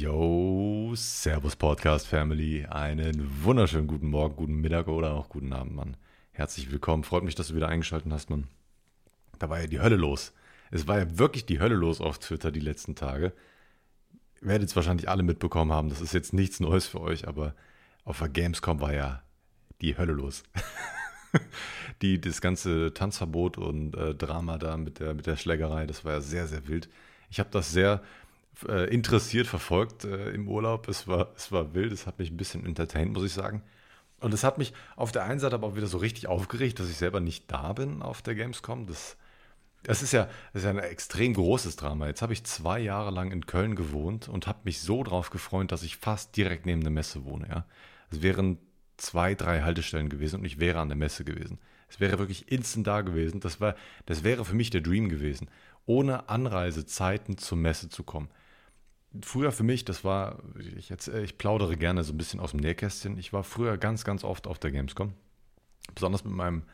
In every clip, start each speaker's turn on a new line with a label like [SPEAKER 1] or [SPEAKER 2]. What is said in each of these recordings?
[SPEAKER 1] Yo, Servus Podcast Family. Einen wunderschönen guten Morgen, guten Mittag oder auch guten Abend, Mann. Herzlich willkommen. Freut mich, dass du wieder eingeschaltet hast, Mann. Da war ja die Hölle los. Es war ja wirklich die Hölle los auf Twitter die letzten Tage. Werdet es wahrscheinlich alle mitbekommen haben. Das ist jetzt nichts Neues für euch, aber auf der Gamescom war ja die Hölle los. die, das ganze Tanzverbot und äh, Drama da mit der, mit der Schlägerei, das war ja sehr, sehr wild. Ich habe das sehr äh, interessiert verfolgt äh, im Urlaub. Es war, es war wild, es hat mich ein bisschen entertained, muss ich sagen. Und es hat mich auf der einen Seite aber auch wieder so richtig aufgeregt, dass ich selber nicht da bin auf der Gamescom. Das, das, ist, ja, das ist ja ein extrem großes Drama. Jetzt habe ich zwei Jahre lang in Köln gewohnt und habe mich so drauf gefreut, dass ich fast direkt neben der Messe wohne. Ja? Es wären zwei, drei Haltestellen gewesen und ich wäre an der Messe gewesen. Es wäre wirklich instant da gewesen. Das, war, das wäre für mich der Dream gewesen, ohne Anreisezeiten zur Messe zu kommen früher für mich, das war, ich, jetzt, ich plaudere gerne so ein bisschen aus dem Nähkästchen. Ich war früher ganz, ganz oft auf der Gamescom. Besonders mit meinem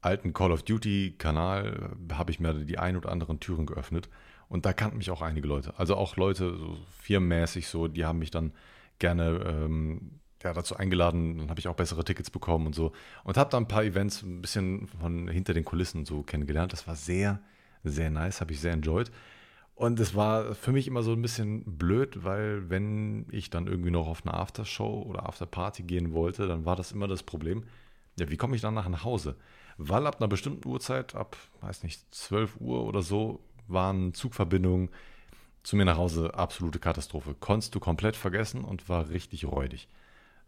[SPEAKER 1] alten Call of Duty-Kanal habe ich mir die ein oder anderen Türen geöffnet. Und da kannten mich auch einige Leute. Also auch Leute, so firmenmäßig so, die haben mich dann gerne ähm, ja, dazu eingeladen. Dann habe ich auch bessere Tickets bekommen und so. Und habe da ein paar Events ein bisschen von hinter den Kulissen so kennengelernt. Das war sehr, sehr nice, habe ich sehr enjoyed. Und es war für mich immer so ein bisschen blöd, weil wenn ich dann irgendwie noch auf eine Aftershow oder Afterparty gehen wollte, dann war das immer das Problem, ja, wie komme ich dann nach Hause? Weil ab einer bestimmten Uhrzeit, ab, weiß nicht, 12 Uhr oder so, waren Zugverbindungen zu mir nach Hause absolute Katastrophe. Konntest du komplett vergessen und war richtig räudig.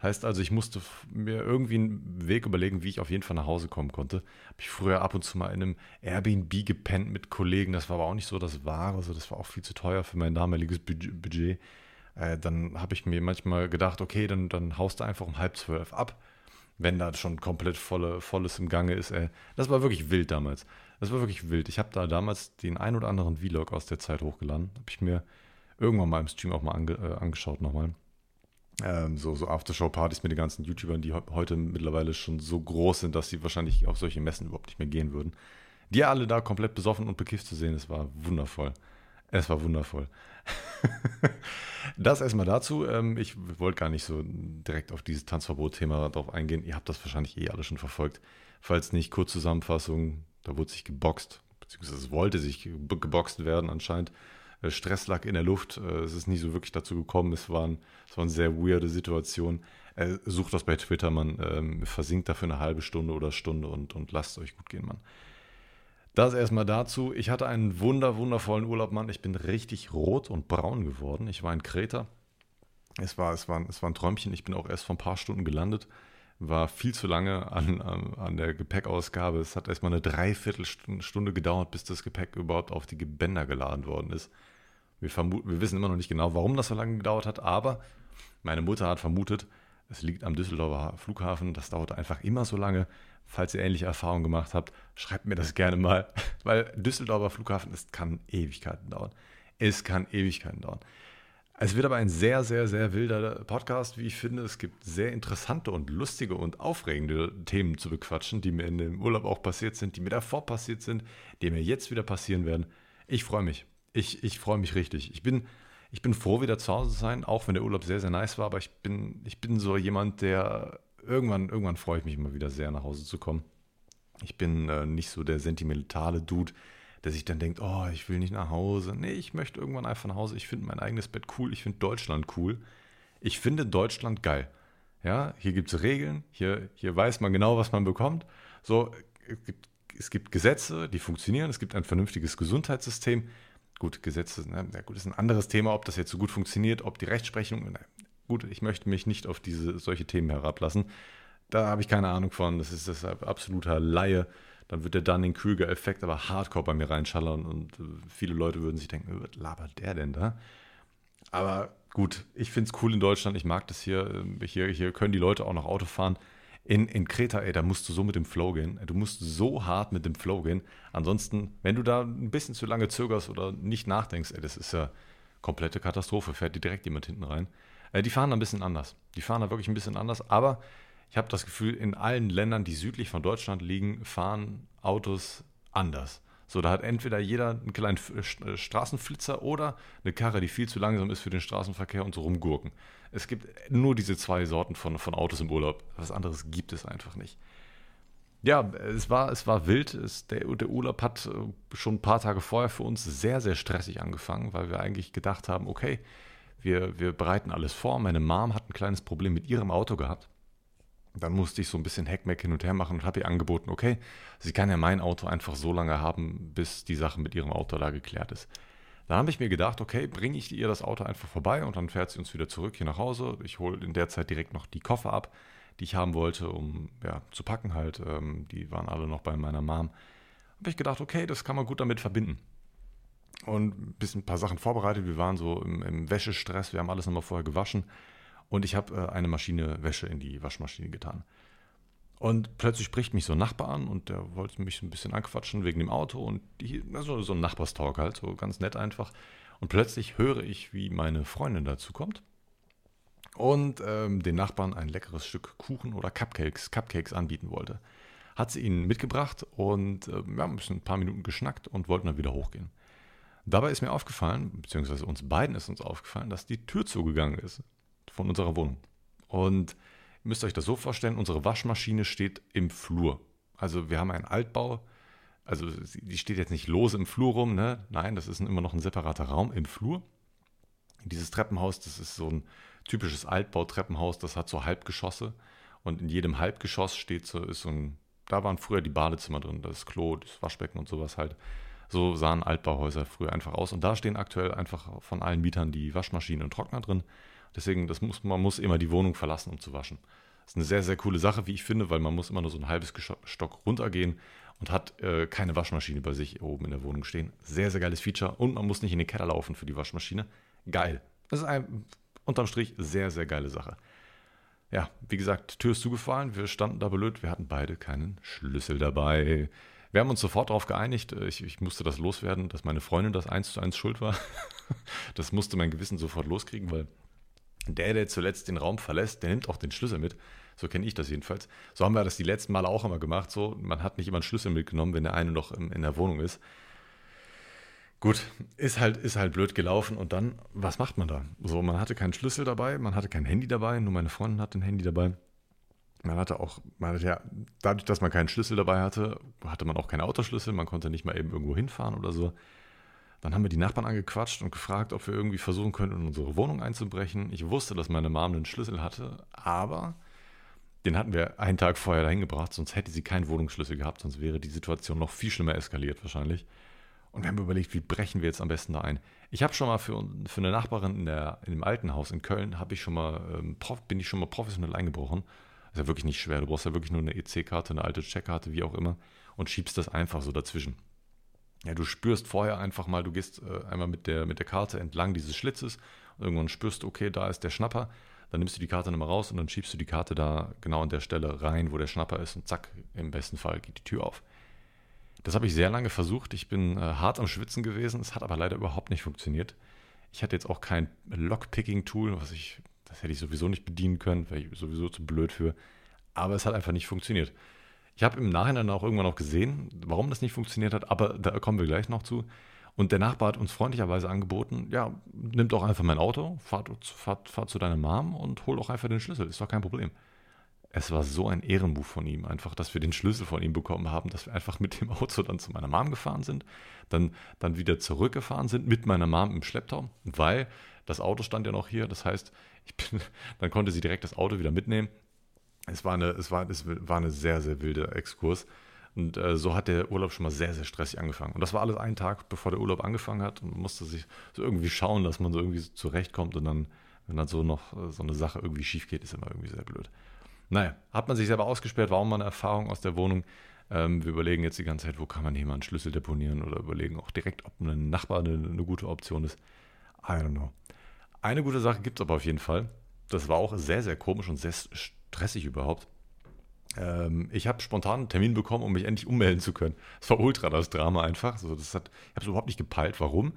[SPEAKER 1] Heißt also, ich musste mir irgendwie einen Weg überlegen, wie ich auf jeden Fall nach Hause kommen konnte. Habe ich früher ab und zu mal in einem Airbnb gepennt mit Kollegen. Das war aber auch nicht so das Wahre. Also das war auch viel zu teuer für mein damaliges Budget. Äh, dann habe ich mir manchmal gedacht, okay, dann, dann haust du einfach um halb zwölf ab, wenn da schon komplett volle, volles im Gange ist. Ey. Das war wirklich wild damals. Das war wirklich wild. Ich habe da damals den ein oder anderen Vlog aus der Zeit hochgeladen. Habe ich mir irgendwann mal im Stream auch mal ange, äh, angeschaut nochmal ähm, so, so Aftershow-Partys mit den ganzen YouTubern, die heute mittlerweile schon so groß sind, dass sie wahrscheinlich auf solche Messen überhaupt nicht mehr gehen würden. Die alle da komplett besoffen und bekifft zu sehen, es war wundervoll. Es war wundervoll. das erstmal dazu. Ähm, ich wollte gar nicht so direkt auf dieses Tanzverbot-Thema drauf eingehen. Ihr habt das wahrscheinlich eh alle schon verfolgt. Falls nicht, Kurzzusammenfassung, da wurde sich geboxt, beziehungsweise es wollte sich geboxt werden anscheinend. Äh, Stress lag in der Luft. Äh, es ist nicht so wirklich dazu gekommen. Es waren, es waren sehr weirde Situationen. Äh, sucht das bei Twitter, man ähm, versinkt dafür eine halbe Stunde oder Stunde und, und lasst es euch gut gehen, Mann. Das erstmal dazu. Ich hatte einen wunder, wundervollen Urlaub, Mann. Ich bin richtig rot und braun geworden. Ich war in Kreta. Es war, es war, es war ein Träumchen. Ich bin auch erst vor ein paar Stunden gelandet. War viel zu lange an, an, an der Gepäckausgabe. Es hat erstmal eine Dreiviertelstunde gedauert, bis das Gepäck überhaupt auf die Bänder geladen worden ist. Wir, wir wissen immer noch nicht genau, warum das so lange gedauert hat, aber meine Mutter hat vermutet, es liegt am Düsseldorfer Flughafen. Das dauert einfach immer so lange. Falls ihr ähnliche Erfahrungen gemacht habt, schreibt mir das gerne mal, weil Düsseldorfer Flughafen, es kann Ewigkeiten dauern. Es kann Ewigkeiten dauern. Es wird aber ein sehr, sehr, sehr wilder Podcast, wie ich finde. Es gibt sehr interessante und lustige und aufregende Themen zu bequatschen, die mir in dem Urlaub auch passiert sind, die mir davor passiert sind, die mir jetzt wieder passieren werden. Ich freue mich. Ich, ich freue mich richtig. Ich bin, ich bin froh, wieder zu Hause zu sein, auch wenn der Urlaub sehr, sehr nice war. Aber ich bin, ich bin so jemand, der irgendwann, irgendwann freue ich mich immer wieder sehr, nach Hause zu kommen. Ich bin äh, nicht so der sentimentale Dude, der sich dann denkt, oh, ich will nicht nach Hause. Nee, ich möchte irgendwann einfach nach Hause. Ich finde mein eigenes Bett cool. Ich finde Deutschland cool. Ich finde Deutschland geil. Ja, hier gibt es Regeln. Hier, hier weiß man genau, was man bekommt. So, es gibt, es gibt Gesetze, die funktionieren. Es gibt ein vernünftiges Gesundheitssystem. Gut, Gesetze, na, na gut, ist ein anderes Thema, ob das jetzt so gut funktioniert, ob die Rechtsprechung, na, gut, ich möchte mich nicht auf diese solche Themen herablassen. Da habe ich keine Ahnung von. Das ist deshalb absoluter Laie. Dann wird der Dunning-Krüger-Effekt aber hardcore bei mir reinschallern und äh, viele Leute würden sich denken, was labert der denn da? Aber gut, ich finde es cool in Deutschland. Ich mag das hier. Äh, hier. Hier können die Leute auch noch Auto fahren. In, in Kreta, ey, da musst du so mit dem Flow gehen. Du musst so hart mit dem Flow gehen. Ansonsten, wenn du da ein bisschen zu lange zögerst oder nicht nachdenkst, ey, das ist ja komplette Katastrophe. Fährt dir direkt jemand hinten rein. Äh, die fahren da ein bisschen anders. Die fahren da wirklich ein bisschen anders. Aber ich habe das Gefühl, in allen Ländern, die südlich von Deutschland liegen, fahren Autos anders. So, da hat entweder jeder einen kleinen äh, Straßenflitzer oder eine Karre, die viel zu langsam ist für den Straßenverkehr und so rumgurken. Es gibt nur diese zwei Sorten von, von Autos im Urlaub. Was anderes gibt es einfach nicht. Ja, es war, es war wild. Es, der, der Urlaub hat äh, schon ein paar Tage vorher für uns sehr, sehr stressig angefangen, weil wir eigentlich gedacht haben, okay, wir, wir bereiten alles vor. Meine Mom hat ein kleines Problem mit ihrem Auto gehabt. Dann musste ich so ein bisschen Hackmack hin und her machen und habe ihr angeboten, okay, sie kann ja mein Auto einfach so lange haben, bis die Sache mit ihrem Auto da geklärt ist. Dann habe ich mir gedacht, okay, bringe ich ihr das Auto einfach vorbei und dann fährt sie uns wieder zurück hier nach Hause. Ich hole in der Zeit direkt noch die Koffer ab, die ich haben wollte, um ja, zu packen halt. Ähm, die waren alle noch bei meiner Mom. Habe ich gedacht, okay, das kann man gut damit verbinden. Und ein bisschen ein paar Sachen vorbereitet. Wir waren so im, im Wäschestress, wir haben alles nochmal vorher gewaschen. Und ich habe äh, eine Maschine Wäsche in die Waschmaschine getan. Und plötzlich spricht mich so ein Nachbar an und der wollte mich ein bisschen anquatschen wegen dem Auto und die, also so ein Nachbarstalk halt, so ganz nett einfach. Und plötzlich höre ich, wie meine Freundin dazu kommt und ähm, den Nachbarn ein leckeres Stück Kuchen oder Cupcakes, Cupcakes anbieten wollte. Hat sie ihnen mitgebracht und äh, wir haben ein paar Minuten geschnackt und wollten dann wieder hochgehen. Dabei ist mir aufgefallen, beziehungsweise uns beiden ist uns aufgefallen, dass die Tür zugegangen ist von unserer Wohnung. Und ihr müsst euch das so vorstellen, unsere Waschmaschine steht im Flur. Also wir haben einen Altbau, also die steht jetzt nicht lose im Flur rum, ne? nein, das ist immer noch ein separater Raum im Flur. Dieses Treppenhaus, das ist so ein typisches Altbau-Treppenhaus, das hat so Halbgeschosse und in jedem Halbgeschoss steht so, ist so ein, da waren früher die Badezimmer drin, das Klo, das Waschbecken und sowas halt. So sahen Altbauhäuser früher einfach aus. Und da stehen aktuell einfach von allen Mietern die Waschmaschinen und Trockner drin. Deswegen, das muss, man muss immer die Wohnung verlassen, um zu waschen. Das ist eine sehr, sehr coole Sache, wie ich finde, weil man muss immer nur so ein halbes Stock runtergehen und hat äh, keine Waschmaschine bei sich oben in der Wohnung stehen. Sehr, sehr geiles Feature. Und man muss nicht in den Keller laufen für die Waschmaschine. Geil. Das ist ein, unterm Strich sehr, sehr geile Sache. Ja, wie gesagt, Tür ist zugefallen. Wir standen da blöd. Wir hatten beide keinen Schlüssel dabei. Wir haben uns sofort darauf geeinigt. Ich, ich, musste das loswerden, dass meine Freundin das eins zu eins schuld war. Das musste mein Gewissen sofort loskriegen, weil der, der zuletzt den Raum verlässt, der nimmt auch den Schlüssel mit. So kenne ich das jedenfalls. So haben wir das die letzten Male auch immer gemacht. So, man hat nicht immer einen Schlüssel mitgenommen, wenn der eine noch in der Wohnung ist. Gut, ist halt, ist halt blöd gelaufen. Und dann, was macht man da? So, man hatte keinen Schlüssel dabei, man hatte kein Handy dabei, nur meine Freundin hatte ein Handy dabei. Man hatte auch, man hatte ja, dadurch, dass man keinen Schlüssel dabei hatte, hatte man auch keinen Autoschlüssel, man konnte nicht mal eben irgendwo hinfahren oder so. Dann haben wir die Nachbarn angequatscht und gefragt, ob wir irgendwie versuchen könnten, in unsere Wohnung einzubrechen. Ich wusste, dass meine Mom einen Schlüssel hatte, aber den hatten wir einen Tag vorher dahin gebracht, sonst hätte sie keinen Wohnungsschlüssel gehabt, sonst wäre die Situation noch viel schlimmer eskaliert wahrscheinlich. Und wir haben überlegt, wie brechen wir jetzt am besten da ein. Ich habe schon mal für, für eine Nachbarin in, der, in dem alten Haus in Köln, ich schon mal, ähm, bin ich schon mal professionell eingebrochen. Ist ja wirklich nicht schwer. Du brauchst ja wirklich nur eine EC-Karte, eine alte Checkkarte, wie auch immer, und schiebst das einfach so dazwischen. Ja, du spürst vorher einfach mal, du gehst äh, einmal mit der, mit der Karte entlang dieses Schlitzes und irgendwann spürst du, okay, da ist der Schnapper. Dann nimmst du die Karte nochmal raus und dann schiebst du die Karte da genau an der Stelle rein, wo der Schnapper ist und zack, im besten Fall geht die Tür auf. Das habe ich sehr lange versucht. Ich bin äh, hart am Schwitzen gewesen. Es hat aber leider überhaupt nicht funktioniert. Ich hatte jetzt auch kein Lockpicking-Tool, was ich, das hätte ich sowieso nicht bedienen können, wäre ich sowieso zu blöd für. Aber es hat einfach nicht funktioniert. Ich habe im Nachhinein auch irgendwann noch gesehen, warum das nicht funktioniert hat, aber da kommen wir gleich noch zu. Und der Nachbar hat uns freundlicherweise angeboten, ja, nimm doch einfach mein Auto, fahr, fahr, fahr zu deiner Mom und hol doch einfach den Schlüssel, ist doch kein Problem. Es war so ein Ehrenbuch von ihm, einfach, dass wir den Schlüssel von ihm bekommen haben, dass wir einfach mit dem Auto dann zu meiner Mom gefahren sind, dann, dann wieder zurückgefahren sind mit meiner Mom im Schlepptau, weil das Auto stand ja noch hier, das heißt, bin, dann konnte sie direkt das Auto wieder mitnehmen es war eine, es war, es war eine sehr, sehr wilde Exkurs. Und äh, so hat der Urlaub schon mal sehr, sehr stressig angefangen. Und das war alles einen Tag, bevor der Urlaub angefangen hat. Und man musste sich so irgendwie schauen, dass man so irgendwie zurechtkommt. Und dann, wenn dann so noch äh, so eine Sache irgendwie schief geht, ist immer irgendwie sehr blöd. Naja, hat man sich selber ausgesperrt, war auch mal eine Erfahrung aus der Wohnung. Ähm, wir überlegen jetzt die ganze Zeit, wo kann man hier mal einen Schlüssel deponieren oder überlegen auch direkt, ob ein Nachbar eine, eine gute Option ist. I don't know. Eine gute Sache gibt es aber auf jeden Fall. Das war auch sehr, sehr komisch und sehr stressig überhaupt. Ähm, ich habe spontan einen Termin bekommen, um mich endlich ummelden zu können. Es war ultra das Drama einfach. So, das hat, ich habe es überhaupt nicht gepeilt, warum.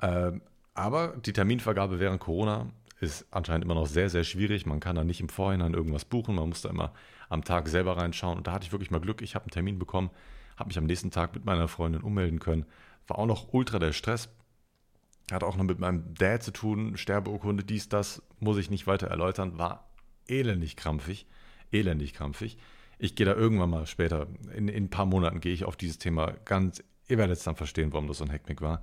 [SPEAKER 1] Ähm, aber die Terminvergabe während Corona ist anscheinend immer noch sehr, sehr schwierig. Man kann da nicht im Vorhinein irgendwas buchen. Man muss da immer am Tag selber reinschauen. Und da hatte ich wirklich mal Glück. Ich habe einen Termin bekommen, habe mich am nächsten Tag mit meiner Freundin ummelden können. War auch noch ultra der Stress. Hat auch noch mit meinem Dad zu tun, Sterbeurkunde, dies, das, muss ich nicht weiter erläutern. War elendig krampfig, elendig krampfig. Ich gehe da irgendwann mal später, in, in ein paar Monaten gehe ich auf dieses Thema ganz, ihr werdet es dann verstehen, warum das so ein Hacknick war.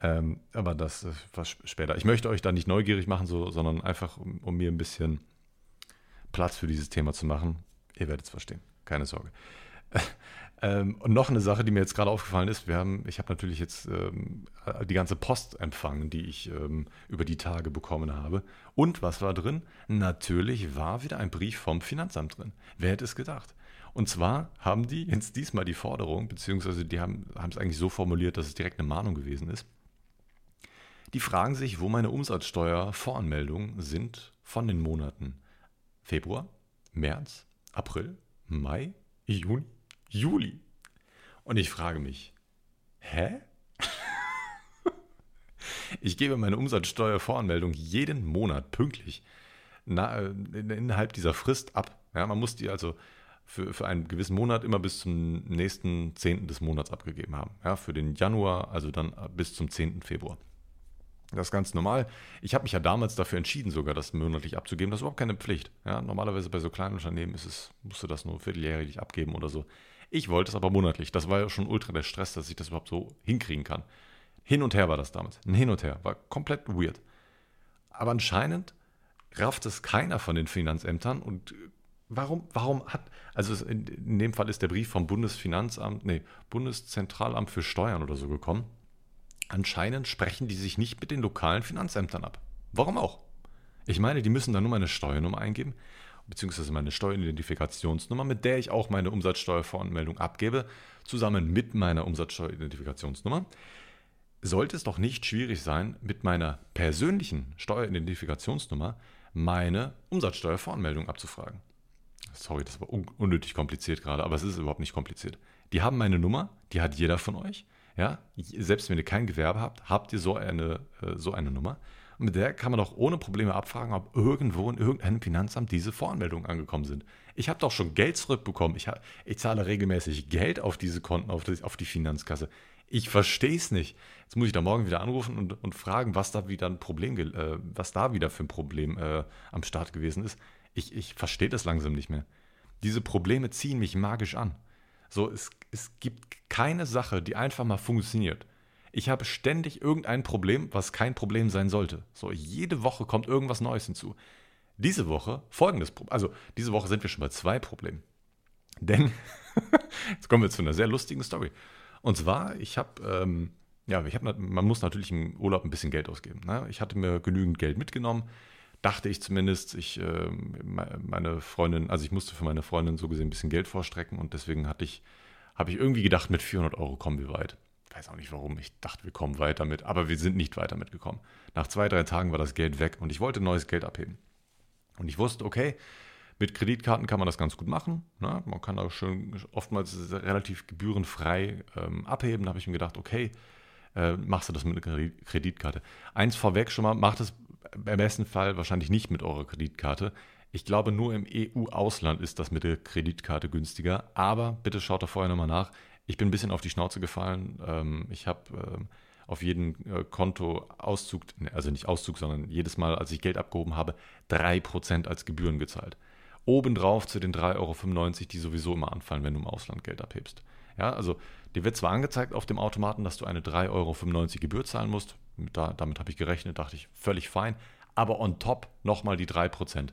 [SPEAKER 1] Ähm, aber das war später. Ich möchte euch da nicht neugierig machen, so, sondern einfach, um, um mir ein bisschen Platz für dieses Thema zu machen. Ihr werdet es verstehen, keine Sorge. Ähm, und noch eine Sache, die mir jetzt gerade aufgefallen ist, wir haben, ich habe natürlich jetzt ähm, die ganze Post empfangen, die ich ähm, über die Tage bekommen habe. Und was war drin? Natürlich war wieder ein Brief vom Finanzamt drin. Wer hätte es gedacht? Und zwar haben die jetzt diesmal die Forderung, beziehungsweise die haben, haben es eigentlich so formuliert, dass es direkt eine Mahnung gewesen ist. Die fragen sich, wo meine Umsatzsteuervoranmeldungen sind von den Monaten Februar, März, April, Mai, Juni, Juli. Und ich frage mich, hä? ich gebe meine Umsatzsteuervoranmeldung jeden Monat pünktlich na, äh, innerhalb dieser Frist ab. Ja, man muss die also für, für einen gewissen Monat immer bis zum nächsten 10. des Monats abgegeben haben. Ja, für den Januar, also dann bis zum 10. Februar. Das ist ganz normal. Ich habe mich ja damals dafür entschieden, sogar das monatlich abzugeben. Das ist überhaupt keine Pflicht. Ja, normalerweise bei so kleinen Unternehmen ist es, musst du das nur vierteljährlich abgeben oder so. Ich wollte es aber monatlich. Das war ja schon ultra der Stress, dass ich das überhaupt so hinkriegen kann. Hin und her war das damals. Ein Hin und her. War komplett weird. Aber anscheinend rafft es keiner von den Finanzämtern und warum, warum hat, also in, dem Fall ist der Brief vom Bundesfinanzamt, nee, Bundeszentralamt für Steuern oder so gekommen Anscheinend sprechen die sich nicht mit den lokalen Finanzämtern ab. Warum auch? Ich meine, die müssen da nur meine Steuernummer eingeben, beziehungsweise meine Steueridentifikationsnummer, mit der ich auch meine Umsatzsteuervoranmeldung abgebe, zusammen mit meiner Umsatzsteueridentifikationsnummer. Sollte es doch nicht schwierig sein, mit meiner persönlichen Steueridentifikationsnummer meine Umsatzsteuervoranmeldung abzufragen. Sorry, das war unnötig kompliziert gerade, aber es ist überhaupt nicht kompliziert. Die haben meine Nummer, die hat jeder von euch. Ja, selbst wenn ihr kein Gewerbe habt, habt ihr so eine, äh, so eine Nummer. Und mit der kann man doch ohne Probleme abfragen, ob irgendwo in irgendeinem Finanzamt diese Voranmeldungen angekommen sind. Ich habe doch schon Geld zurückbekommen. Ich, ich, zahle regelmäßig Geld auf diese Konten, auf die, auf die Finanzkasse. Ich verstehe es nicht. Jetzt muss ich da morgen wieder anrufen und, und fragen, was da wieder ein Problem, äh, was da wieder für ein Problem äh, am Start gewesen ist. Ich, ich verstehe das langsam nicht mehr. Diese Probleme ziehen mich magisch an. So, es, es gibt keine Sache, die einfach mal funktioniert. Ich habe ständig irgendein Problem, was kein Problem sein sollte. So, jede Woche kommt irgendwas Neues hinzu. Diese Woche folgendes Problem. Also, diese Woche sind wir schon bei zwei Problemen. Denn, jetzt kommen wir zu einer sehr lustigen Story. Und zwar, ich habe, ähm, ja, ich habe, man muss natürlich im Urlaub ein bisschen Geld ausgeben. Ne? Ich hatte mir genügend Geld mitgenommen dachte ich zumindest, ich, äh, meine Freundin, also ich musste für meine Freundin so gesehen ein bisschen Geld vorstrecken und deswegen hatte ich, habe ich irgendwie gedacht, mit 400 Euro kommen wir weit. Ich weiß auch nicht warum, ich dachte, wir kommen weit damit, aber wir sind nicht weiter mitgekommen. Nach zwei, drei Tagen war das Geld weg und ich wollte neues Geld abheben. Und ich wusste, okay, mit Kreditkarten kann man das ganz gut machen. Ne? Man kann auch schon oftmals relativ gebührenfrei ähm, abheben. Da habe ich mir gedacht, okay, äh, machst du das mit einer Kreditkarte. Eins vorweg schon mal, macht es im besten Fall wahrscheinlich nicht mit eurer Kreditkarte. Ich glaube, nur im EU-Ausland ist das mit der Kreditkarte günstiger. Aber bitte schaut da vorher nochmal nach. Ich bin ein bisschen auf die Schnauze gefallen. Ähm, ich habe ähm, auf jeden äh, Kontoauszug, ne, also nicht Auszug, sondern jedes Mal, als ich Geld abgehoben habe, 3% als Gebühren gezahlt. Obendrauf zu den 3,95 Euro, die sowieso immer anfallen, wenn du im Ausland Geld abhebst. Ja, also dir wird zwar angezeigt auf dem Automaten, dass du eine 3,95 Euro Gebühr zahlen musst, da, damit habe ich gerechnet, dachte ich, völlig fein. Aber on top nochmal die 3%.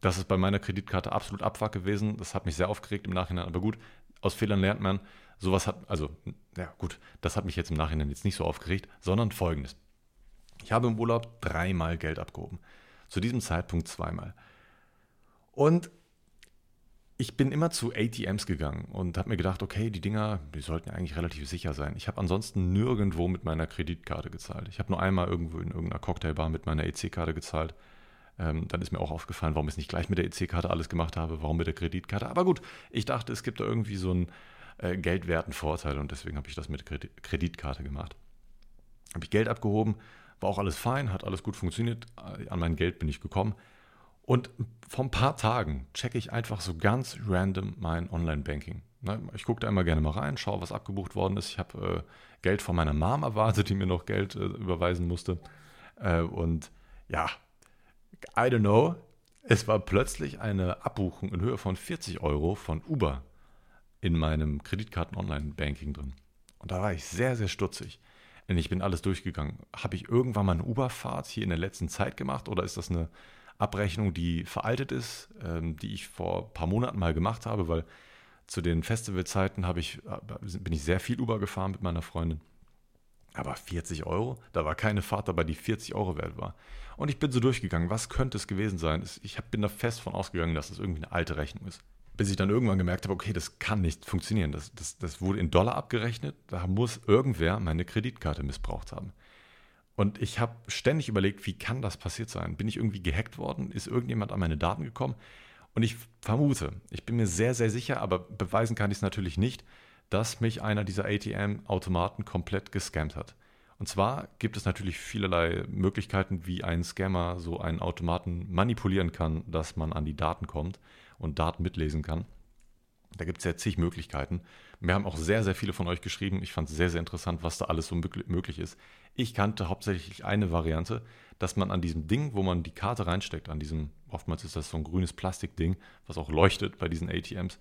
[SPEAKER 1] Das ist bei meiner Kreditkarte absolut Abfuck gewesen. Das hat mich sehr aufgeregt im Nachhinein. Aber gut, aus Fehlern lernt man. Sowas hat, also, ja gut, das hat mich jetzt im Nachhinein jetzt nicht so aufgeregt, sondern folgendes. Ich habe im Urlaub dreimal Geld abgehoben. Zu diesem Zeitpunkt zweimal. Und ich bin immer zu ATMs gegangen und habe mir gedacht, okay, die Dinger, die sollten eigentlich relativ sicher sein. Ich habe ansonsten nirgendwo mit meiner Kreditkarte gezahlt. Ich habe nur einmal irgendwo in irgendeiner Cocktailbar mit meiner EC-Karte gezahlt. Ähm, dann ist mir auch aufgefallen, warum ich nicht gleich mit der EC-Karte alles gemacht habe, warum mit der Kreditkarte. Aber gut, ich dachte, es gibt da irgendwie so einen äh, geldwerten Vorteil und deswegen habe ich das mit Kreditkarte gemacht. Habe ich Geld abgehoben, war auch alles fein, hat alles gut funktioniert. An mein Geld bin ich gekommen. Und vor ein paar Tagen checke ich einfach so ganz random mein Online-Banking. Ne? Ich gucke da immer gerne mal rein, schaue, was abgebucht worden ist. Ich habe äh, Geld von meiner Mom erwartet, die mir noch Geld äh, überweisen musste. Äh, und ja, I don't know. Es war plötzlich eine Abbuchung in Höhe von 40 Euro von Uber in meinem Kreditkarten-Online-Banking drin. Und da war ich sehr, sehr stutzig. Denn ich bin alles durchgegangen. Habe ich irgendwann mal eine Uber-Fahrt hier in der letzten Zeit gemacht oder ist das eine Abrechnung, die veraltet ist, ähm, die ich vor ein paar Monaten mal gemacht habe, weil zu den Festivalzeiten ich, äh, bin ich sehr viel Uber gefahren mit meiner Freundin. Aber 40 Euro? Da war keine Fahrt dabei, die 40 Euro wert war. Und ich bin so durchgegangen, was könnte es gewesen sein? Ich bin da fest von ausgegangen, dass das irgendwie eine alte Rechnung ist. Bis ich dann irgendwann gemerkt habe, okay, das kann nicht funktionieren. Das, das, das wurde in Dollar abgerechnet. Da muss irgendwer meine Kreditkarte missbraucht haben. Und ich habe ständig überlegt, wie kann das passiert sein? Bin ich irgendwie gehackt worden? Ist irgendjemand an meine Daten gekommen? Und ich vermute, ich bin mir sehr, sehr sicher, aber beweisen kann ich es natürlich nicht, dass mich einer dieser ATM-Automaten komplett gescammt hat. Und zwar gibt es natürlich vielerlei Möglichkeiten, wie ein Scammer so einen Automaten manipulieren kann, dass man an die Daten kommt und Daten mitlesen kann. Da gibt es ja zig Möglichkeiten. Wir haben auch sehr, sehr viele von euch geschrieben. Ich fand es sehr, sehr interessant, was da alles so möglich ist. Ich kannte hauptsächlich eine Variante, dass man an diesem Ding, wo man die Karte reinsteckt, an diesem, oftmals ist das so ein grünes Plastikding, was auch leuchtet bei diesen ATMs,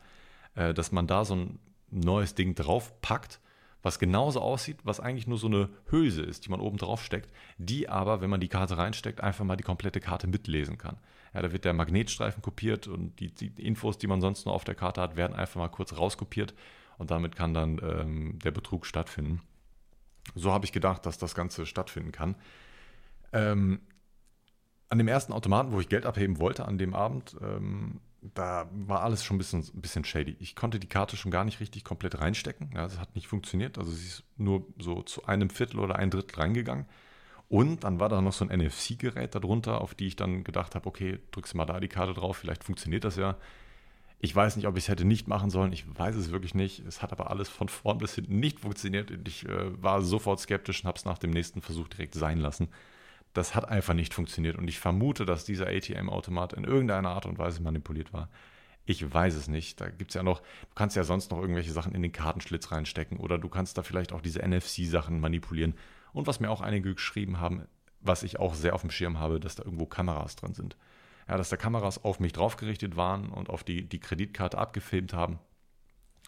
[SPEAKER 1] äh, dass man da so ein neues Ding draufpackt, was genauso aussieht, was eigentlich nur so eine Hülse ist, die man oben drauf steckt, die aber, wenn man die Karte reinsteckt, einfach mal die komplette Karte mitlesen kann. Ja, da wird der Magnetstreifen kopiert und die, die Infos, die man sonst nur auf der Karte hat, werden einfach mal kurz rauskopiert und damit kann dann ähm, der Betrug stattfinden. So habe ich gedacht, dass das Ganze stattfinden kann. Ähm, an dem ersten Automaten, wo ich Geld abheben wollte, an dem Abend, ähm, da war alles schon ein bisschen, ein bisschen shady. Ich konnte die Karte schon gar nicht richtig komplett reinstecken. Ja, das hat nicht funktioniert. Also sie ist nur so zu einem Viertel oder ein Drittel reingegangen. Und dann war da noch so ein NFC-Gerät darunter, auf die ich dann gedacht habe, okay, drückst du mal da die Karte drauf, vielleicht funktioniert das ja. Ich weiß nicht, ob ich es hätte nicht machen sollen. Ich weiß es wirklich nicht. Es hat aber alles von vorn bis hinten nicht funktioniert. Ich äh, war sofort skeptisch und habe es nach dem nächsten Versuch direkt sein lassen. Das hat einfach nicht funktioniert. Und ich vermute, dass dieser ATM-Automat in irgendeiner Art und Weise manipuliert war. Ich weiß es nicht. Da gibt es ja noch, du kannst ja sonst noch irgendwelche Sachen in den Kartenschlitz reinstecken oder du kannst da vielleicht auch diese NFC-Sachen manipulieren. Und was mir auch einige geschrieben haben, was ich auch sehr auf dem Schirm habe, dass da irgendwo Kameras drin sind ja, dass da Kameras auf mich draufgerichtet waren und auf die, die Kreditkarte abgefilmt haben.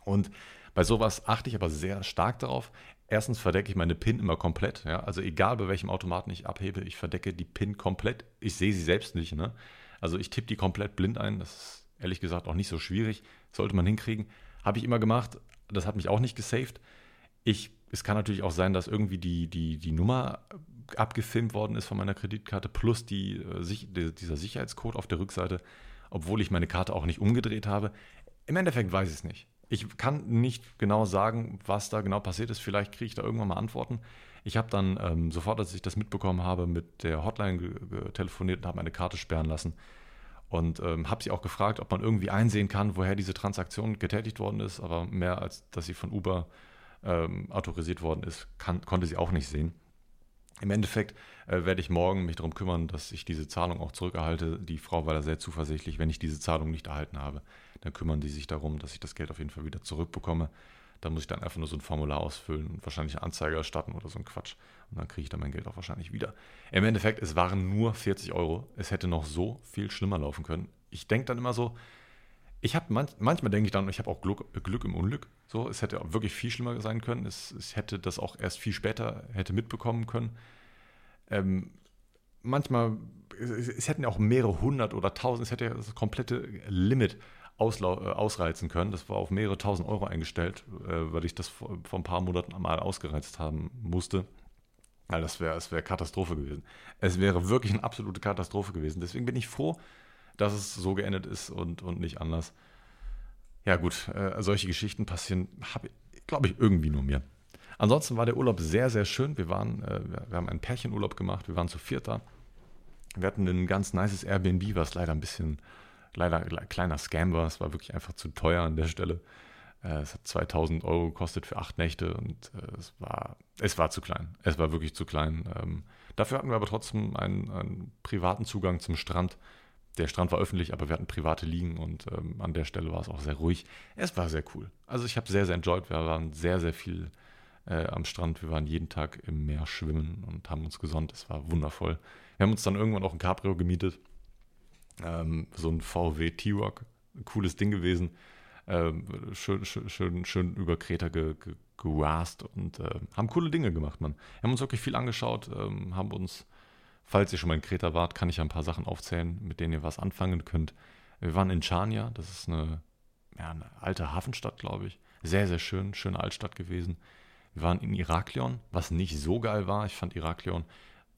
[SPEAKER 1] Und bei sowas achte ich aber sehr stark darauf. Erstens verdecke ich meine PIN immer komplett. Ja? Also egal bei welchem Automaten ich abhebe, ich verdecke die PIN komplett. Ich sehe sie selbst nicht. Ne? Also ich tippe die komplett blind ein. Das ist ehrlich gesagt auch nicht so schwierig. Sollte man hinkriegen. Habe ich immer gemacht. Das hat mich auch nicht gesaved. Ich, es kann natürlich auch sein, dass irgendwie die, die, die Nummer abgefilmt worden ist von meiner Kreditkarte, plus die, äh, dieser Sicherheitscode auf der Rückseite, obwohl ich meine Karte auch nicht umgedreht habe. Im Endeffekt weiß ich es nicht. Ich kann nicht genau sagen, was da genau passiert ist. Vielleicht kriege ich da irgendwann mal Antworten. Ich habe dann ähm, sofort, als ich das mitbekommen habe, mit der Hotline telefoniert und habe meine Karte sperren lassen. Und ähm, habe sie auch gefragt, ob man irgendwie einsehen kann, woher diese Transaktion getätigt worden ist. Aber mehr als dass sie von Uber ähm, autorisiert worden ist, kann, konnte sie auch nicht sehen. Im Endeffekt äh, werde ich morgen mich darum kümmern, dass ich diese Zahlung auch zurückerhalte. Die Frau war da sehr zuversichtlich, wenn ich diese Zahlung nicht erhalten habe, dann kümmern die sich darum, dass ich das Geld auf jeden Fall wieder zurückbekomme. Da muss ich dann einfach nur so ein Formular ausfüllen und wahrscheinlich eine Anzeige erstatten oder so ein Quatsch. Und dann kriege ich dann mein Geld auch wahrscheinlich wieder. Im Endeffekt, es waren nur 40 Euro. Es hätte noch so viel schlimmer laufen können. Ich denke dann immer so, ich habe manch, manchmal denke ich dann, ich habe auch Glück, Glück, im Unglück. So, es hätte auch wirklich viel schlimmer sein können. Es, es hätte das auch erst viel später hätte mitbekommen können. Ähm, manchmal, es, es, hätten ja auch mehrere hundert oder tausend, es hätte ja das komplette Limit äh, ausreizen können. Das war auf mehrere tausend Euro eingestellt, äh, weil ich das vor, vor, ein paar Monaten mal ausgereizt haben musste. Weil das wäre wär Katastrophe gewesen. Es wäre wirklich eine absolute Katastrophe gewesen. Deswegen bin ich froh, dass es so geendet ist und, und nicht anders. Ja, gut, äh, solche Geschichten passieren, glaube ich, irgendwie nur mir. Ansonsten war der Urlaub sehr, sehr schön. Wir, waren, äh, wir haben einen Pärchenurlaub gemacht, wir waren zu vierter. Wir hatten ein ganz nices Airbnb, was leider ein bisschen, leider ein kleiner Scam war. Es war wirklich einfach zu teuer an der Stelle. Äh, es hat 2000 Euro gekostet für acht Nächte und äh, es, war, es war zu klein. Es war wirklich zu klein. Ähm, dafür hatten wir aber trotzdem einen, einen privaten Zugang zum Strand der Strand war öffentlich, aber wir hatten private Liegen und ähm, an der Stelle war es auch sehr ruhig. Es war sehr cool. Also ich habe sehr, sehr enjoyed. Wir waren sehr, sehr viel äh, am Strand. Wir waren jeden Tag im Meer schwimmen und haben uns gesonnt. Es war wundervoll. Wir haben uns dann irgendwann auch ein Cabrio gemietet. Ähm, so ein VW T-Rock. Cooles Ding gewesen. Ähm, schön, schön, schön, über Kreta ge, ge, gerast und äh, haben coole Dinge gemacht, man. Wir haben uns wirklich viel angeschaut, ähm, haben uns Falls ihr schon mal in Kreta wart, kann ich ein paar Sachen aufzählen, mit denen ihr was anfangen könnt. Wir waren in Chania, das ist eine, ja, eine alte Hafenstadt, glaube ich. Sehr, sehr schön, schöne Altstadt gewesen. Wir waren in Iraklion, was nicht so geil war. Ich fand Iraklion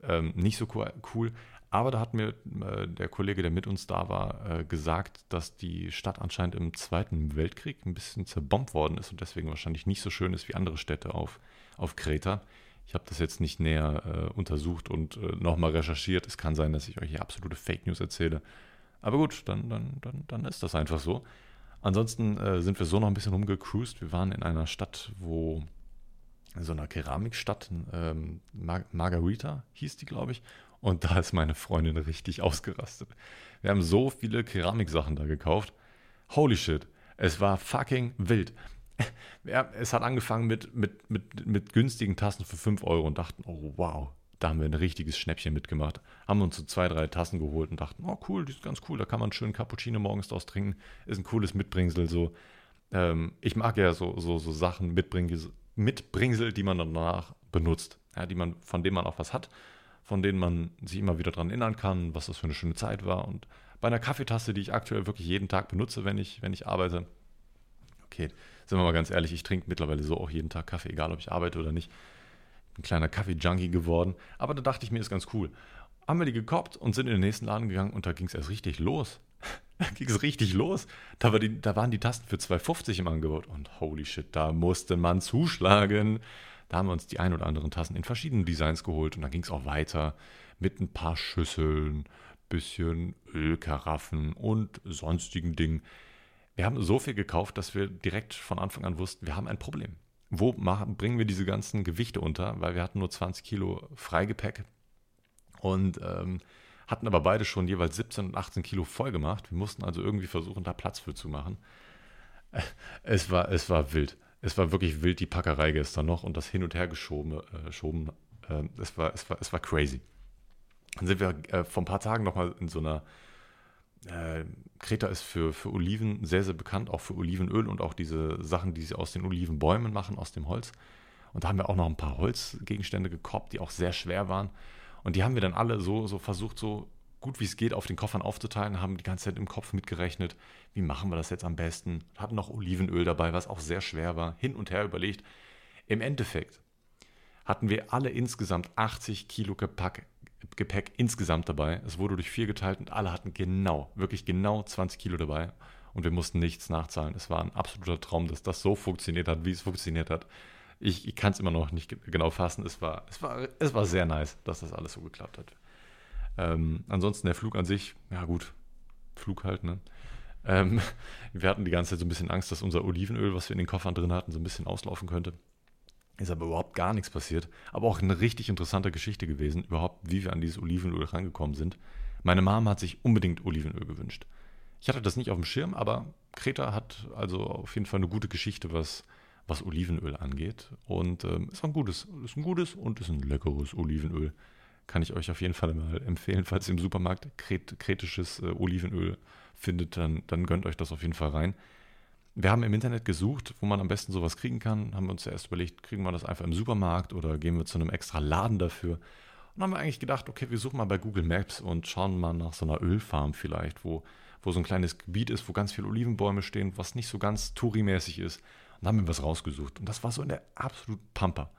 [SPEAKER 1] ähm, nicht so cool. Aber da hat mir äh, der Kollege, der mit uns da war, äh, gesagt, dass die Stadt anscheinend im Zweiten Weltkrieg ein bisschen zerbombt worden ist und deswegen wahrscheinlich nicht so schön ist wie andere Städte auf, auf Kreta. Ich habe das jetzt nicht näher äh, untersucht und äh, nochmal recherchiert. Es kann sein, dass ich euch hier absolute Fake News erzähle. Aber gut, dann, dann, dann, dann ist das einfach so. Ansonsten äh, sind wir so noch ein bisschen rumgecruised. Wir waren in einer Stadt, wo, in so einer Keramikstadt, ähm, Mar Margarita hieß die, glaube ich. Und da ist meine Freundin richtig ausgerastet. Wir haben so viele Keramiksachen da gekauft. Holy shit. Es war fucking wild. ja, es hat angefangen mit, mit, mit, mit günstigen Tassen für 5 Euro und dachten, oh wow, da haben wir ein richtiges Schnäppchen mitgemacht. Haben uns so zwei, drei Tassen geholt und dachten, oh cool, die ist ganz cool, da kann man schön Cappuccino morgens draus trinken. Ist ein cooles Mitbringsel so. Ähm, ich mag ja so, so, so Sachen, Mitbringsel, Mitbringsel, die man danach benutzt. Ja, die man, von denen man auch was hat, von denen man sich immer wieder daran erinnern kann, was das für eine schöne Zeit war. Und bei einer Kaffeetasse, die ich aktuell wirklich jeden Tag benutze, wenn ich, wenn ich arbeite, okay, sind wir mal ganz ehrlich, ich trinke mittlerweile so auch jeden Tag Kaffee, egal ob ich arbeite oder nicht. Ein kleiner Kaffee-Junkie geworden. Aber da dachte ich mir, ist ganz cool. Haben wir die gekoppt und sind in den nächsten Laden gegangen und da ging es erst richtig los. da ging es richtig los. Da, war die, da waren die Tasten für 2,50 im Angebot. Und holy shit, da musste man zuschlagen. Da haben wir uns die ein oder anderen Tassen in verschiedenen Designs geholt und dann ging es auch weiter mit ein paar Schüsseln, bisschen Ölkaraffen und sonstigen Dingen. Wir haben so viel gekauft, dass wir direkt von Anfang an wussten, wir haben ein Problem. Wo machen, bringen wir diese ganzen Gewichte unter? Weil wir hatten nur 20 Kilo Freigepäck und ähm, hatten aber beide schon jeweils 17 und 18 Kilo voll gemacht. Wir mussten also irgendwie versuchen, da Platz für zu machen. Es war, es war wild. Es war wirklich wild, die Packerei gestern noch und das Hin- und Hergeschoben. Äh, äh, es, war, es, war, es war crazy. Dann sind wir äh, vor ein paar Tagen nochmal in so einer äh, Kreta ist für, für Oliven sehr, sehr bekannt, auch für Olivenöl und auch diese Sachen, die sie aus den Olivenbäumen machen, aus dem Holz. Und da haben wir auch noch ein paar Holzgegenstände gekoppt, die auch sehr schwer waren. Und die haben wir dann alle so, so versucht, so gut wie es geht, auf den Koffern aufzuteilen, haben die ganze Zeit im Kopf mitgerechnet, wie machen wir das jetzt am besten. Hatten noch Olivenöl dabei, was auch sehr schwer war, hin und her überlegt. Im Endeffekt hatten wir alle insgesamt 80 Kilo Gepäck, Gepäck insgesamt dabei. Es wurde durch vier geteilt und alle hatten genau, wirklich genau 20 Kilo dabei. Und wir mussten nichts nachzahlen. Es war ein absoluter Traum, dass das so funktioniert hat, wie es funktioniert hat. Ich, ich kann es immer noch nicht genau fassen. Es war, es, war, es war sehr nice, dass das alles so geklappt hat. Ähm, ansonsten der Flug an sich, ja gut, Flug halt, ne? Ähm, wir hatten die ganze Zeit so ein bisschen Angst, dass unser Olivenöl, was wir in den Koffern drin hatten, so ein bisschen auslaufen könnte. Ist aber überhaupt gar nichts passiert. Aber auch eine richtig interessante Geschichte gewesen, überhaupt, wie wir an dieses Olivenöl rangekommen sind. Meine Mom hat sich unbedingt Olivenöl gewünscht. Ich hatte das nicht auf dem Schirm, aber Kreta hat also auf jeden Fall eine gute Geschichte, was, was Olivenöl angeht. Und ähm, ist ein gutes, ist ein gutes und ist ein leckeres Olivenöl. Kann ich euch auf jeden Fall mal empfehlen, falls ihr im Supermarkt kret, kretisches äh, Olivenöl findet, dann, dann gönnt euch das auf jeden Fall rein. Wir haben im Internet gesucht, wo man am besten sowas kriegen kann. Haben wir uns zuerst überlegt, kriegen wir das einfach im Supermarkt oder gehen wir zu einem extra Laden dafür. Und haben wir eigentlich gedacht, okay, wir suchen mal bei Google Maps und schauen mal nach so einer Ölfarm vielleicht, wo, wo so ein kleines Gebiet ist, wo ganz viele Olivenbäume stehen, was nicht so ganz Touri-mäßig ist. Und dann haben wir was rausgesucht. Und das war so in der absoluten Pampa.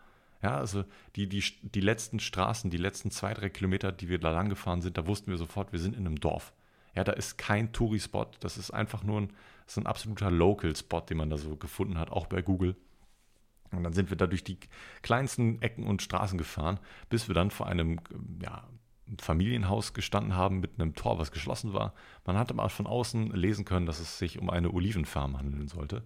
[SPEAKER 1] Ja, also die, die, die letzten Straßen, die letzten zwei, drei Kilometer, die wir da lang gefahren sind, da wussten wir sofort, wir sind in einem Dorf. Ja, da ist kein Touri-Spot, das ist einfach nur ein, ist ein absoluter Local-Spot, den man da so gefunden hat, auch bei Google. Und dann sind wir da durch die kleinsten Ecken und Straßen gefahren, bis wir dann vor einem ja, Familienhaus gestanden haben mit einem Tor, was geschlossen war. Man hatte mal von außen lesen können, dass es sich um eine Olivenfarm handeln sollte.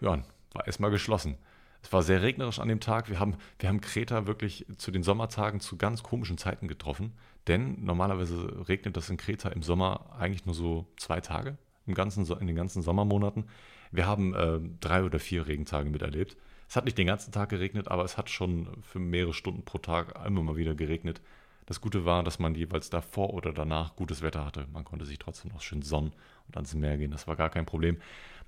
[SPEAKER 1] Ja, war erstmal geschlossen. Es war sehr regnerisch an dem Tag. Wir haben, wir haben Kreta wirklich zu den Sommertagen zu ganz komischen Zeiten getroffen. Denn normalerweise regnet das in Kreta im Sommer eigentlich nur so zwei Tage im ganzen, in den ganzen Sommermonaten. Wir haben äh, drei oder vier Regentage miterlebt. Es hat nicht den ganzen Tag geregnet, aber es hat schon für mehrere Stunden pro Tag immer mal wieder geregnet. Das Gute war, dass man jeweils davor oder danach gutes Wetter hatte. Man konnte sich trotzdem noch schön sonnen und ans Meer gehen. Das war gar kein Problem.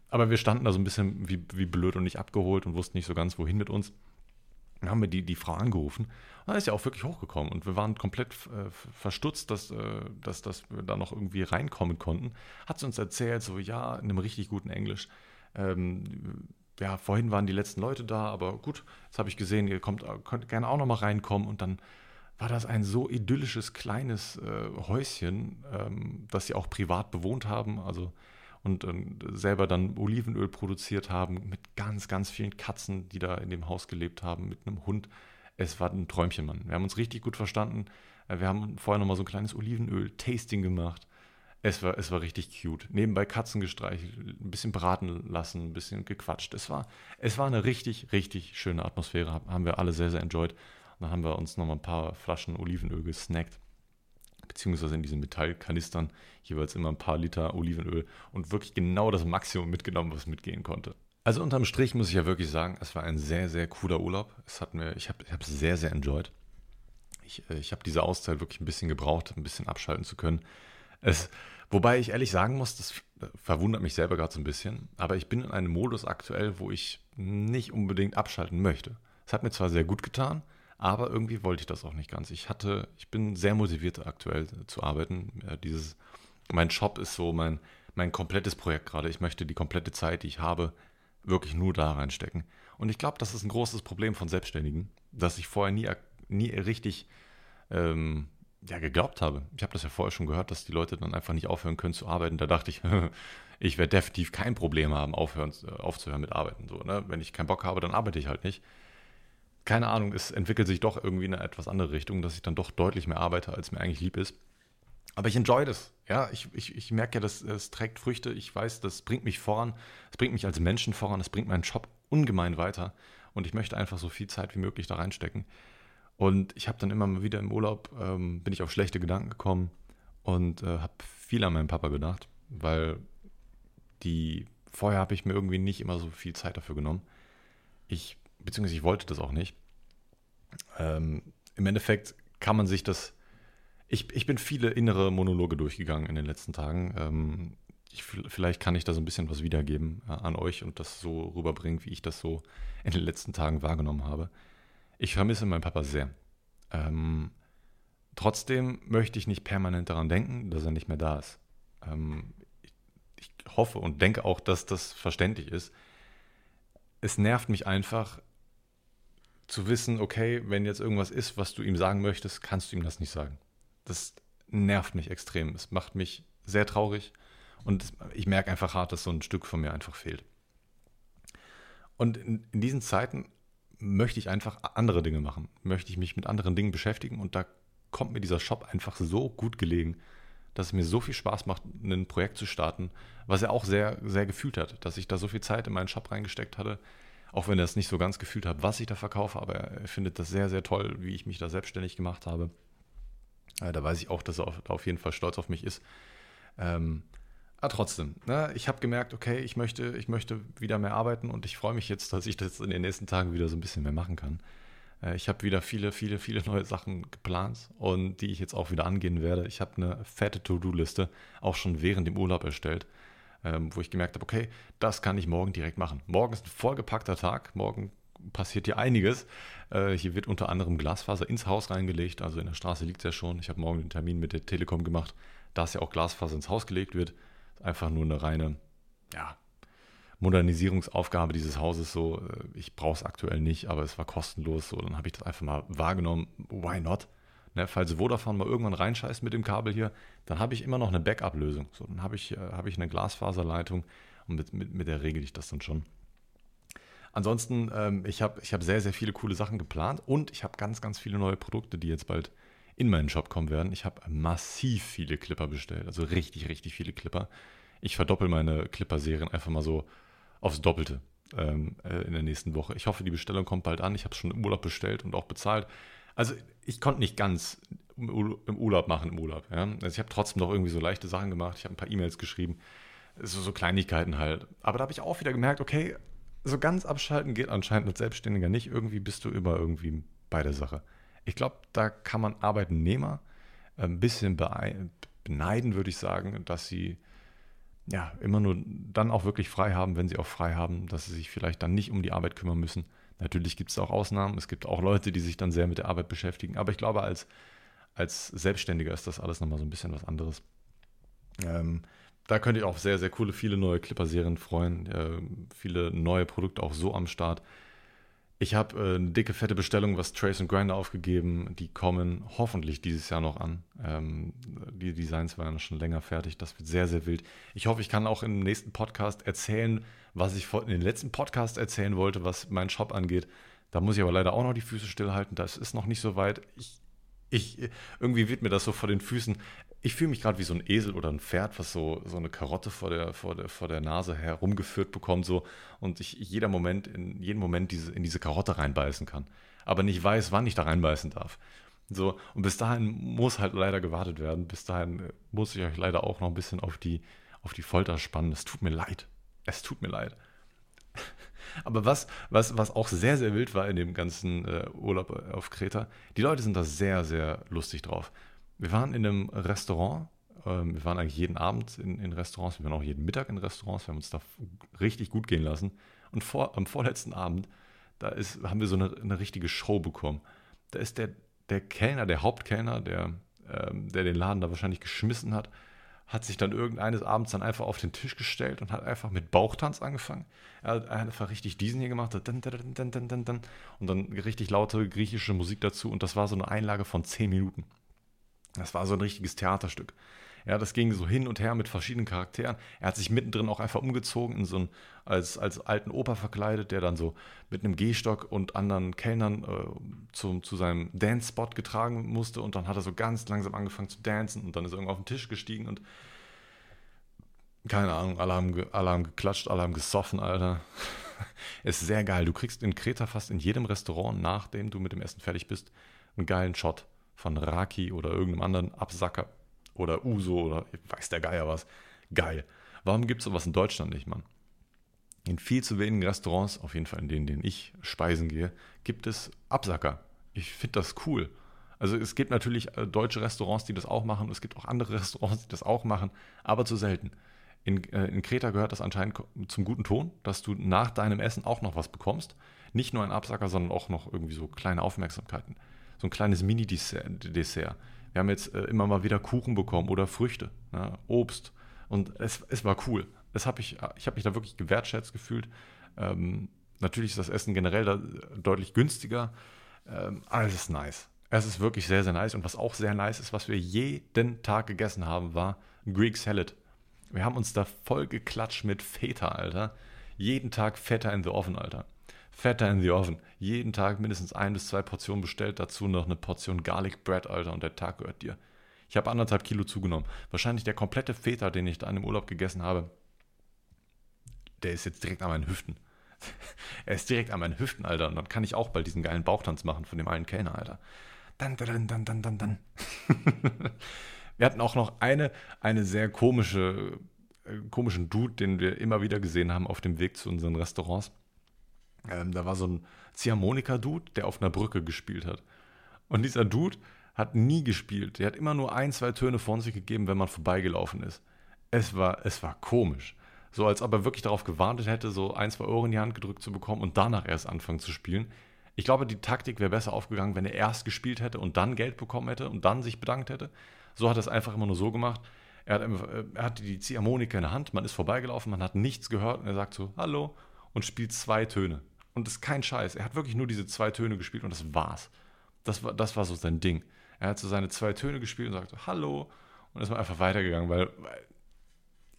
[SPEAKER 1] Aber wir standen da so ein bisschen wie, wie blöd und nicht abgeholt und wussten nicht so ganz, wohin mit uns. Dann haben wir die, die Frau angerufen. Und dann ist ja auch wirklich hochgekommen. Und wir waren komplett äh, verstutzt, dass, äh, dass, dass wir da noch irgendwie reinkommen konnten. Hat sie uns erzählt, so ja, in einem richtig guten Englisch. Ähm, ja, vorhin waren die letzten Leute da, aber gut, jetzt habe ich gesehen, ihr kommt, könnt gerne auch noch mal reinkommen. Und dann war das ein so idyllisches kleines äh, Häuschen, ähm, das sie auch privat bewohnt haben. Also und, und selber dann Olivenöl produziert haben mit ganz, ganz vielen Katzen, die da in dem Haus gelebt haben, mit einem Hund. Es war ein Träumchen, Mann. Wir haben uns richtig gut verstanden. Äh, wir haben vorher nochmal so ein kleines Olivenöl-Tasting gemacht. Es war, es war richtig cute. Nebenbei Katzen gestreichelt, ein bisschen braten lassen, ein bisschen gequatscht. Es war, es war eine richtig, richtig schöne Atmosphäre. Haben wir alle sehr, sehr enjoyed. Und dann haben wir uns nochmal ein paar Flaschen Olivenöl gesnackt beziehungsweise in diesen Metallkanistern jeweils immer ein paar Liter Olivenöl und wirklich genau das Maximum mitgenommen, was mitgehen konnte. Also unterm Strich muss ich ja wirklich sagen, es war ein sehr, sehr cooler Urlaub. Es hat mir, ich habe es sehr, sehr enjoyed. Ich, äh, ich habe diese Auszeit wirklich ein bisschen gebraucht, ein bisschen abschalten zu können. Es, wobei ich ehrlich sagen muss, das verwundert mich selber gerade so ein bisschen, aber ich bin in einem Modus aktuell, wo ich nicht unbedingt abschalten möchte. Es hat mir zwar sehr gut getan, aber irgendwie wollte ich das auch nicht ganz. Ich hatte, ich bin sehr motiviert aktuell zu arbeiten. Dieses, mein Shop ist so mein, mein komplettes Projekt gerade. Ich möchte die komplette Zeit, die ich habe, wirklich nur da reinstecken. Und ich glaube, das ist ein großes Problem von Selbstständigen, dass ich vorher nie, nie richtig ähm, ja, geglaubt habe. Ich habe das ja vorher schon gehört, dass die Leute dann einfach nicht aufhören können zu arbeiten. Da dachte ich, ich werde definitiv kein Problem haben, aufhören, aufzuhören mit Arbeiten. So, ne? Wenn ich keinen Bock habe, dann arbeite ich halt nicht keine Ahnung, es entwickelt sich doch irgendwie in eine etwas andere Richtung, dass ich dann doch deutlich mehr arbeite, als mir eigentlich lieb ist. Aber ich enjoy das. Ja, ich, ich, ich merke ja, dass es trägt Früchte. Ich weiß, das bringt mich voran. Es bringt mich als Menschen voran. Es bringt meinen Job ungemein weiter. Und ich möchte einfach so viel Zeit wie möglich da reinstecken. Und ich habe dann immer mal wieder im Urlaub, ähm, bin ich auf schlechte Gedanken gekommen und äh, habe viel an meinen Papa gedacht, weil die, vorher habe ich mir irgendwie nicht immer so viel Zeit dafür genommen. Ich beziehungsweise ich wollte das auch nicht. Ähm, Im Endeffekt kann man sich das. Ich, ich bin viele innere Monologe durchgegangen in den letzten Tagen. Ähm, ich, vielleicht kann ich da so ein bisschen was wiedergeben äh, an euch und das so rüberbringen, wie ich das so in den letzten Tagen wahrgenommen habe. Ich vermisse meinen Papa sehr. Ähm, trotzdem möchte ich nicht permanent daran denken, dass er nicht mehr da ist. Ähm, ich, ich hoffe und denke auch, dass das verständlich ist. Es nervt mich einfach, zu wissen, okay, wenn jetzt irgendwas ist, was du ihm sagen möchtest, kannst du ihm das nicht sagen. Das nervt mich extrem. Es macht mich sehr traurig und ich merke einfach hart, dass so ein Stück von mir einfach fehlt. Und in, diesen Zeiten möchte ich einfach andere Dinge machen, möchte ich mich mit anderen Dingen beschäftigen und da kommt mir dieser Shop einfach so gut gelegen, dass es mir so viel Spaß macht, ein Projekt zu starten, was er auch sehr, sehr gefühlt hat, dass ich da so viel Zeit in meinen Shop reingesteckt hatte, auch wenn er es nicht so ganz gefühlt hat, was ich da verkaufe, aber er findet das sehr, sehr toll, wie ich mich da selbstständig gemacht habe. Äh, da weiß ich auch, dass er auf, jeden Fall stolz auf mich ist. Ähm, aber trotzdem, ne, ich habe gemerkt, okay, ich möchte, ich möchte wieder mehr arbeiten und ich freue mich jetzt, dass ich das in den nächsten Tagen wieder so ein bisschen mehr machen kann. Äh, ich habe wieder viele, viele, viele neue Sachen geplant und die ich jetzt auch wieder angehen werde. Ich habe eine fette To-Do-Liste auch schon während dem Urlaub erstellt ähm, wo ich gemerkt habe, okay, das kann ich morgen direkt machen. Morgen ist ein vollgepackter Tag, morgen passiert hier einiges. Äh, hier wird unter anderem Glasfaser ins Haus reingelegt, also in der Straße liegt es ja schon. Ich habe morgen den Termin mit der Telekom gemacht, dass ja auch Glasfaser ins Haus gelegt wird. Einfach nur eine reine, ja, Modernisierungsaufgabe dieses Hauses so. Äh, ich brauche es aktuell nicht, aber es war kostenlos. So, dann habe ich das einfach mal wahrgenommen. Why not? Ne, falls Vodafone mal irgendwann reinscheißt mit dem Kabel hier, dann habe ich immer noch eine Backup-Lösung. So, dann habe ich, äh, hab ich eine Glasfaserleitung und mit, mit, mit der regel ich das dann schon. Ansonsten, ähm, ich habe ich hab sehr, sehr viele coole Sachen geplant und ich habe ganz, ganz viele neue Produkte, die jetzt bald in meinen Shop kommen werden. Ich habe massiv viele Clipper bestellt, also richtig, richtig viele Clipper. Ich verdoppel meine Clipper-Serien einfach mal so aufs Doppelte ähm, äh, in der nächsten Woche. Ich hoffe, die Bestellung kommt bald an. Ich habe es schon im Urlaub bestellt und auch bezahlt. Also ich konnte nicht ganz im Urlaub machen im Urlaub. Ja? Also ich habe trotzdem noch irgendwie so leichte Sachen gemacht. Ich habe ein paar E-Mails geschrieben. So, so Kleinigkeiten halt. Aber da habe ich auch wieder gemerkt, okay, so ganz abschalten geht anscheinend als Selbstständiger nicht. Irgendwie bist du immer irgendwie bei der Sache. Ich glaube, da kann man Arbeitnehmer ein bisschen beneiden, würde ich sagen, dass sie ja immer nur dann auch wirklich frei haben, wenn sie auch frei haben, dass sie sich vielleicht dann nicht um die Arbeit kümmern müssen. Natürlich gibt es auch Ausnahmen. Es gibt auch Leute, die sich dann sehr mit der Arbeit beschäftigen. Aber ich glaube, als, als Selbstständiger ist das alles nochmal so ein bisschen was anderes. Ähm, da könnte ich auch sehr, sehr coole, viele neue Clipper-Serien freuen. Äh, viele neue Produkte auch so am Start. Ich habe äh, eine dicke, fette Bestellung, was Trace und Grinder aufgegeben. Die kommen hoffentlich dieses Jahr noch an. Ähm, die Designs waren schon länger fertig. Das wird sehr, sehr wild. Ich hoffe, ich kann auch im nächsten Podcast erzählen, was ich in den letzten Podcast erzählen wollte, was meinen Shop angeht. Da muss ich aber leider auch noch die Füße stillhalten. Das ist noch nicht so weit. Ich, ich, irgendwie wird mir das so vor den Füßen ich fühle mich gerade wie so ein Esel oder ein Pferd, was so, so eine Karotte vor der, vor, der, vor der Nase herumgeführt bekommt, so und ich jeder Moment, in jedem Moment diese, in diese Karotte reinbeißen kann. Aber nicht weiß, wann ich da reinbeißen darf. So, und bis dahin muss halt leider gewartet werden. Bis dahin äh, muss ich euch leider auch noch ein bisschen auf die, auf die Folter spannen. Es tut mir leid. Es tut mir leid. Aber was, was, was auch sehr, sehr wild war in dem ganzen äh, Urlaub auf Kreta, die Leute sind da sehr, sehr lustig drauf. Wir waren in einem Restaurant. Ähm, wir waren eigentlich jeden Abend in, in, Restaurants. Wir waren auch jeden Mittag in Restaurants. Wir haben uns da richtig gut gehen lassen. Und vor, am vorletzten Abend, da ist, haben wir so eine, eine richtige Show bekommen. Da ist der, der Kellner, der Hauptkellner, der, ähm, der den Laden da wahrscheinlich geschmissen hat, hat sich dann irgendeines Abends dann einfach auf den Tisch gestellt und hat einfach mit Bauchtanz angefangen. Er hat einfach richtig diesen hier gemacht, und dann richtig laute griechische Musik dazu und das war so eine Einlage von 10 Minuten. Das war so ein richtiges Theaterstück. Ja, das ging so hin und her mit verschiedenen Charakteren. Er hat sich mittendrin auch einfach umgezogen, in so einen, als, als alten Opa verkleidet, der dann so mit einem Gehstock und anderen Kellnern äh, zu, zu seinem Dance-Spot getragen musste. Und dann hat er so ganz langsam angefangen zu dancen und dann ist er irgendwo auf den Tisch gestiegen und keine Ahnung, alle haben, alle haben geklatscht, alle haben gesoffen, Alter. ist sehr geil. Du kriegst in Kreta fast in jedem Restaurant, nachdem du mit dem Essen fertig bist, einen geilen Shot von Raki oder irgendeinem anderen Absacker oder Uso oder weiß der Geier was. Geil. Warum gibt es sowas in Deutschland nicht, Mann? In viel zu wenigen Restaurants, auf jeden Fall in denen, denen ich speisen gehe, gibt es Absacker. Ich finde das cool. Also es gibt natürlich äh, deutsche Restaurants, die das auch machen. Es gibt auch andere Restaurants, die das auch machen, aber zu selten. In, äh, in Kreta gehört das anscheinend zum guten Ton, dass du nach deinem Essen auch noch was bekommst. Nicht nur ein Absacker, sondern auch noch irgendwie so kleine Aufmerksamkeiten so ein kleines Mini-Dessert. Wir haben jetzt äh, immer mal wieder Kuchen bekommen oder Früchte, ne, Obst. Und es, es war cool. Das hab ich ich habe mich da wirklich gewertschätzt gefühlt. Ähm, natürlich ist das Essen generell da deutlich günstiger. Ähm, aber es ist nice. Es ist wirklich sehr, sehr nice. Und was auch sehr nice ist, was wir jeden Tag gegessen haben, war Greek Salad. Wir haben uns da voll geklatscht mit Feta, Alter. Jeden Tag Feta in the Oven, Alter. Fetter in the Oven. Jeden Tag mindestens ein bis zwei Portionen bestellt, dazu noch eine Portion Garlic Bread, Alter, und der Tag gehört dir. Ich habe anderthalb Kilo zugenommen. Wahrscheinlich der komplette Feta, den ich da dem Urlaub gegessen habe, der ist jetzt direkt an meinen Hüften. er ist direkt an meinen Hüften, Alter. Und dann kann ich auch bald diesen geilen Bauchtanz machen von dem einen Kellner, Alter. Dann, dann, dann, dann, dann, dann. wir hatten auch noch eine, eine sehr komische, äh, komischen Dude, den wir immer wieder gesehen haben auf dem Weg zu unseren Restaurants. Ähm, da war so ein Ziehharmonika-Dude, der auf einer Brücke gespielt hat. Und dieser Dude hat nie gespielt. Der hat immer nur ein, zwei Töne von sich gegeben, wenn man vorbeigelaufen ist. Es war, es war komisch. So als ob er wirklich darauf gewartet hätte, so ein, zwei Euro in die Hand gedrückt zu bekommen und danach erst anfangen zu spielen. Ich glaube, die Taktik wäre besser aufgegangen, wenn er erst gespielt hätte und dann Geld bekommen hätte und dann sich bedankt hätte. So hat er es einfach immer nur so gemacht. Er, hat, äh, er hatte die Ziehharmonika in der Hand, man ist vorbeigelaufen, man hat nichts gehört und er sagt so, hallo, und spielt zwei Töne. Und das ist kein Scheiß. Er hat wirklich nur diese zwei Töne gespielt und das war's. Das war, das war so sein Ding. Er hat so seine zwei Töne gespielt und sagte Hallo und ist mal einfach weitergegangen, weil, weil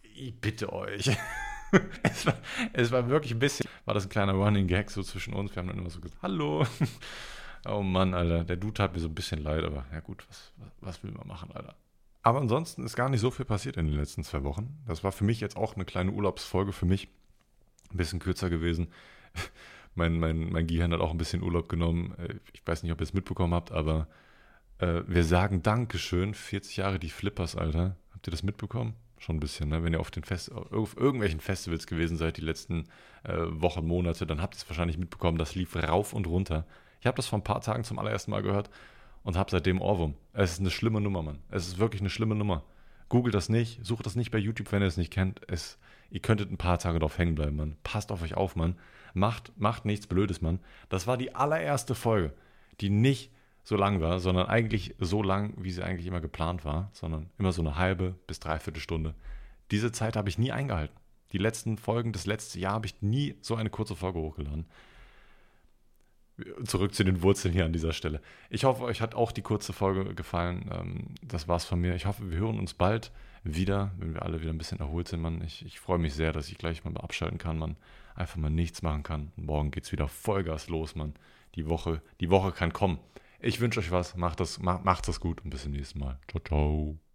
[SPEAKER 1] ich bitte euch. es, war, es war wirklich ein bisschen, war das ein kleiner Running Gag so zwischen uns. Wir haben dann immer so gesagt, hallo. Oh Mann, Alter, der Dude hat mir so ein bisschen leid, aber ja gut, was, was will man machen, Alter. Aber ansonsten ist gar nicht so viel passiert in den letzten zwei Wochen. Das war für mich jetzt auch eine kleine Urlaubsfolge für mich. Ein bisschen kürzer gewesen mein, mein, mein Gehirn hat auch ein bisschen Urlaub genommen. Äh, ich weiß nicht, ob ihr es mitbekommen habt, aber äh, wir sagen Dankeschön. 40 Jahre die Flippers, Alter. Habt ihr das mitbekommen? Schon ein bisschen, ne? Wenn ihr auf, den Fest auf irgendwelchen Festivals gewesen seid die letzten äh, Wochen, Monate, dann habt ihr es wahrscheinlich mitbekommen. Das lief rauf und runter. Ich habe das vor ein paar Tagen zum allerersten Mal gehört und habe seitdem Ohrwurm. Es ist eine schlimme Nummer, Mann. Es ist wirklich eine schlimme Nummer. Googelt das nicht, sucht das nicht bei YouTube, wenn ihr es nicht kennt. Es, ihr könntet ein paar Tage drauf hängen bleiben, Mann. Passt auf euch auf, Mann. Macht, macht nichts Blödes, Mann. Das war die allererste Folge, die nicht so lang war, sondern eigentlich so lang, wie sie eigentlich immer geplant war, sondern immer so eine halbe bis dreiviertel Stunde. Diese Zeit habe ich nie eingehalten. Die letzten Folgen, das letzte Jahr habe ich nie so eine kurze Folge hochgeladen. Zurück zu den Wurzeln hier an dieser Stelle. Ich hoffe, euch hat auch die kurze Folge gefallen. Ähm, das war's von mir. Ich hoffe, wir hören uns bald wieder, wenn wir alle wieder ein bisschen erholt sind, Mann. Ich, ich freue mich sehr, dass ich gleich mal abschalten kann, man. Einfach mal nichts machen kann. morgen geht's wieder Vollgas los, Mann. Die Woche, die Woche kann kommen. Ich wünsche euch was. Macht das, macht, macht das gut und bis zum nächsten Mal. Ciao, ciao.